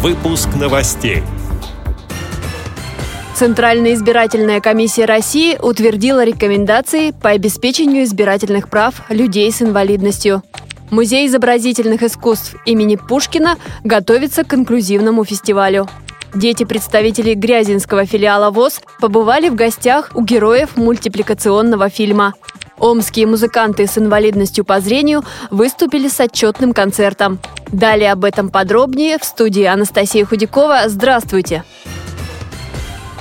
Выпуск новостей. Центральная избирательная комиссия России утвердила рекомендации по обеспечению избирательных прав людей с инвалидностью. Музей изобразительных искусств имени Пушкина готовится к инклюзивному фестивалю. Дети представителей Грязинского филиала ВОЗ побывали в гостях у героев мультипликационного фильма. Омские музыканты с инвалидностью по зрению выступили с отчетным концертом. Далее об этом подробнее в студии Анастасия Худякова. Здравствуйте!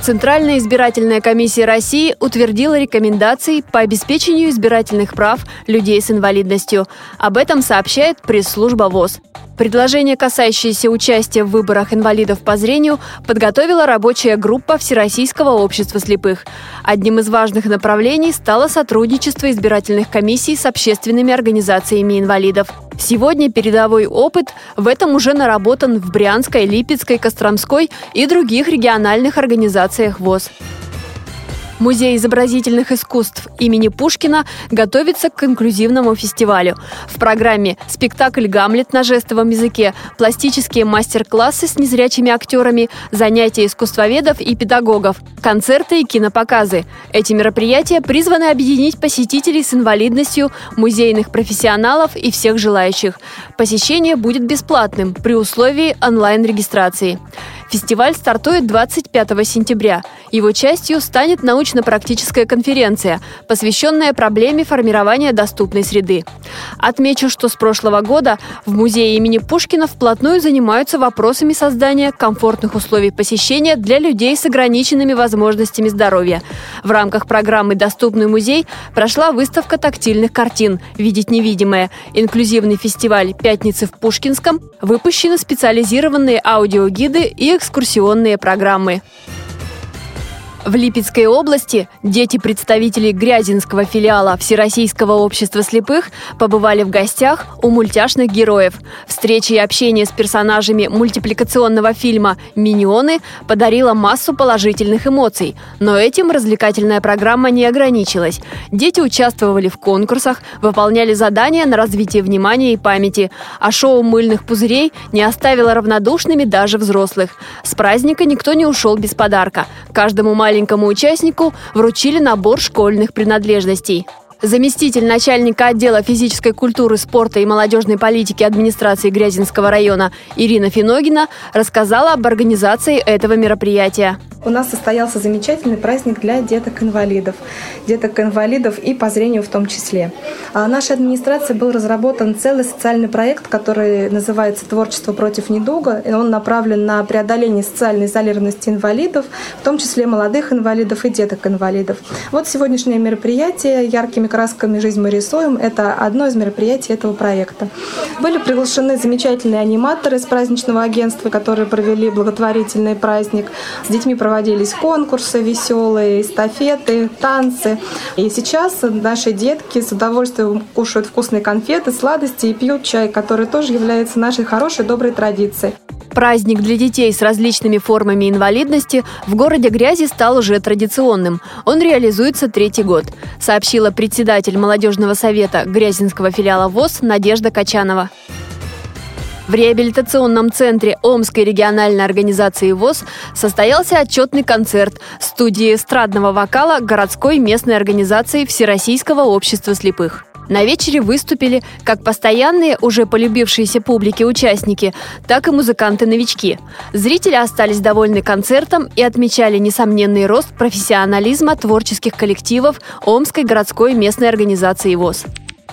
Центральная избирательная комиссия России утвердила рекомендации по обеспечению избирательных прав людей с инвалидностью. Об этом сообщает пресс-служба ВОЗ. Предложение, касающееся участия в выборах инвалидов по зрению, подготовила рабочая группа Всероссийского общества слепых. Одним из важных направлений стало сотрудничество избирательных комиссий с общественными организациями инвалидов. Сегодня передовой опыт в этом уже наработан в Брянской, Липецкой, Костромской и других региональных организациях ВОЗ. Музей изобразительных искусств имени Пушкина готовится к инклюзивному фестивалю. В программе спектакль «Гамлет» на жестовом языке, пластические мастер-классы с незрячими актерами, занятия искусствоведов и педагогов, концерты и кинопоказы. Эти мероприятия призваны объединить посетителей с инвалидностью, музейных профессионалов и всех желающих. Посещение будет бесплатным при условии онлайн-регистрации. Фестиваль стартует 25 сентября. Его частью станет научно-практическая конференция, посвященная проблеме формирования доступной среды. Отмечу, что с прошлого года в музее имени Пушкина вплотную занимаются вопросами создания комфортных условий посещения для людей с ограниченными возможностями здоровья. В рамках программы «Доступный музей» прошла выставка тактильных картин «Видеть невидимое», инклюзивный фестиваль «Пятницы в Пушкинском», выпущены специализированные аудиогиды и экскурсионные программы. В Липецкой области дети представителей Грязинского филиала Всероссийского общества слепых побывали в гостях у мультяшных героев. Встреча и общение с персонажами мультипликационного фильма «Миньоны» подарила массу положительных эмоций. Но этим развлекательная программа не ограничилась. Дети участвовали в конкурсах, выполняли задания на развитие внимания и памяти. А шоу мыльных пузырей не оставило равнодушными даже взрослых. С праздника никто не ушел без подарка. Каждому маленькому маленькому участнику вручили набор школьных принадлежностей. Заместитель начальника отдела физической культуры, спорта и молодежной политики администрации Грязинского района Ирина Финогина рассказала об организации этого мероприятия у нас состоялся замечательный праздник для деток-инвалидов. Деток-инвалидов и по зрению в том числе. А нашей администрации был разработан целый социальный проект, который называется «Творчество против недуга». И он направлен на преодоление социальной изолированности инвалидов, в том числе молодых инвалидов и деток-инвалидов. Вот сегодняшнее мероприятие «Яркими красками жизнь мы рисуем» — это одно из мероприятий этого проекта. Были приглашены замечательные аниматоры из праздничного агентства, которые провели благотворительный праздник. С детьми проводили проводились конкурсы веселые, эстафеты, танцы. И сейчас наши детки с удовольствием кушают вкусные конфеты, сладости и пьют чай, который тоже является нашей хорошей, доброй традицией. Праздник для детей с различными формами инвалидности в городе Грязи стал уже традиционным. Он реализуется третий год, сообщила председатель молодежного совета Грязинского филиала ВОЗ Надежда Качанова. В реабилитационном центре Омской региональной организации ВОЗ состоялся отчетный концерт студии эстрадного вокала городской местной организации Всероссийского общества слепых. На вечере выступили как постоянные, уже полюбившиеся публике участники, так и музыканты-новички. Зрители остались довольны концертом и отмечали несомненный рост профессионализма творческих коллективов Омской городской местной организации ВОЗ.